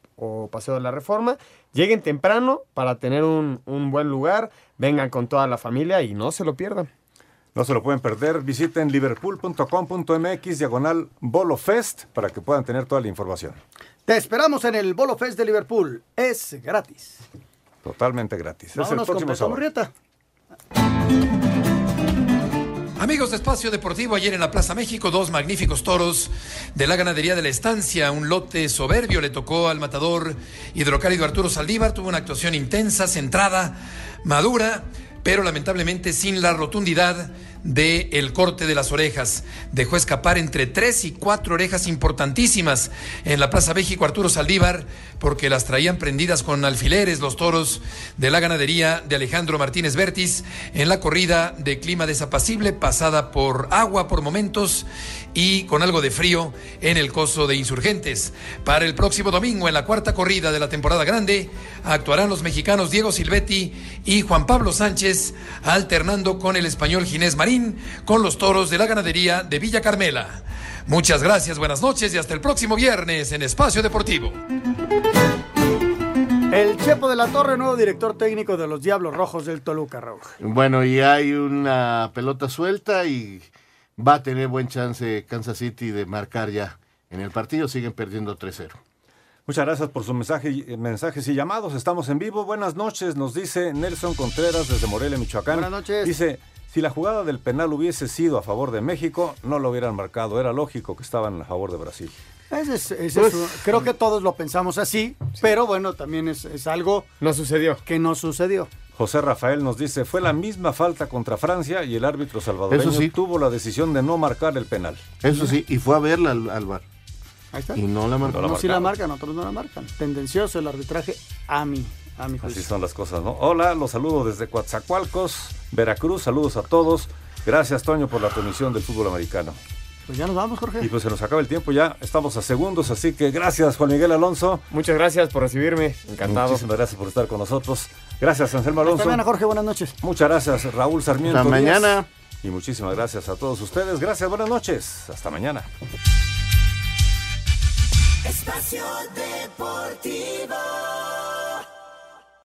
Paseo de la Reforma. Lleguen temprano para tener un buen lugar, vengan con toda la familia y no se lo pierdan. No se lo pueden perder. Visiten liverpool.com.mx diagonal Bolo Fest para que puedan tener toda la información. Te esperamos en el Bolo Fest de Liverpool. Es gratis. Totalmente gratis. es el Vámonos con próximo sábado. Amigos de Espacio Deportivo, ayer en la Plaza México, dos magníficos toros de la ganadería de la estancia. Un lote soberbio le tocó al matador hidrocálido Arturo Saldívar. Tuvo una actuación intensa, centrada, madura, pero lamentablemente sin la rotundidad del el corte de las orejas. Dejó escapar entre tres y cuatro orejas importantísimas en la Plaza México Arturo Saldívar, porque las traían prendidas con alfileres los toros de la ganadería de Alejandro Martínez Vértiz en la corrida de clima desapacible, pasada por agua por momentos y con algo de frío en el coso de insurgentes. Para el próximo domingo, en la cuarta corrida de la temporada grande, actuarán los mexicanos Diego Silvetti y Juan Pablo Sánchez, alternando con el español Ginés Marín, con los toros de la ganadería de Villa Carmela. Muchas gracias, buenas noches y hasta el próximo viernes en Espacio Deportivo. El Chepo de la Torre, nuevo director técnico de los Diablos Rojos del Toluca, Raúl. Bueno, y hay una pelota suelta y va a tener buen chance Kansas City de marcar ya en el partido. Siguen perdiendo 3-0. Muchas gracias por sus mensaje, y- mensajes y llamados. Estamos en vivo. Buenas noches, nos dice Nelson Contreras desde Morelia, Michoacán. Buenas noches. Dice, si la jugada del penal hubiese sido a favor de México, no lo hubieran marcado. Era lógico que estaban a favor de Brasil. Ese es- ese Pues- es creo que todos lo pensamos así, pero bueno, también es, es algo No sucedió. que no sucedió. José Rafael nos dice, fue la misma falta contra Francia y el árbitro salvadoreño Eso sí. tuvo la decisión de no marcar el penal. Eso sí, y fue a verla al, al bar. Ahí está. Y no la marcó. No la Unos sí la marcan, otros no la marcan. Tendencioso el arbitraje a mí, a mi Así son las cosas, ¿no? Hola, los saludo desde Coatzacoalcos, Veracruz. Saludos a todos. Gracias, Toño, por la transmisión del fútbol americano. Pues ya nos vamos, Jorge. Y pues se nos acaba el tiempo ya, estamos a segundos, así que gracias Juan Miguel Alonso. Muchas gracias por recibirme, encantado. Muchísimas gracias por estar con nosotros. Gracias Anselmo Hasta Alonso. mañana, Jorge, buenas noches. Muchas gracias Raúl Sarmiento. Hasta Díaz. mañana. Y muchísimas gracias a todos ustedes. Gracias, buenas noches. Hasta mañana. Espacio Deportivo.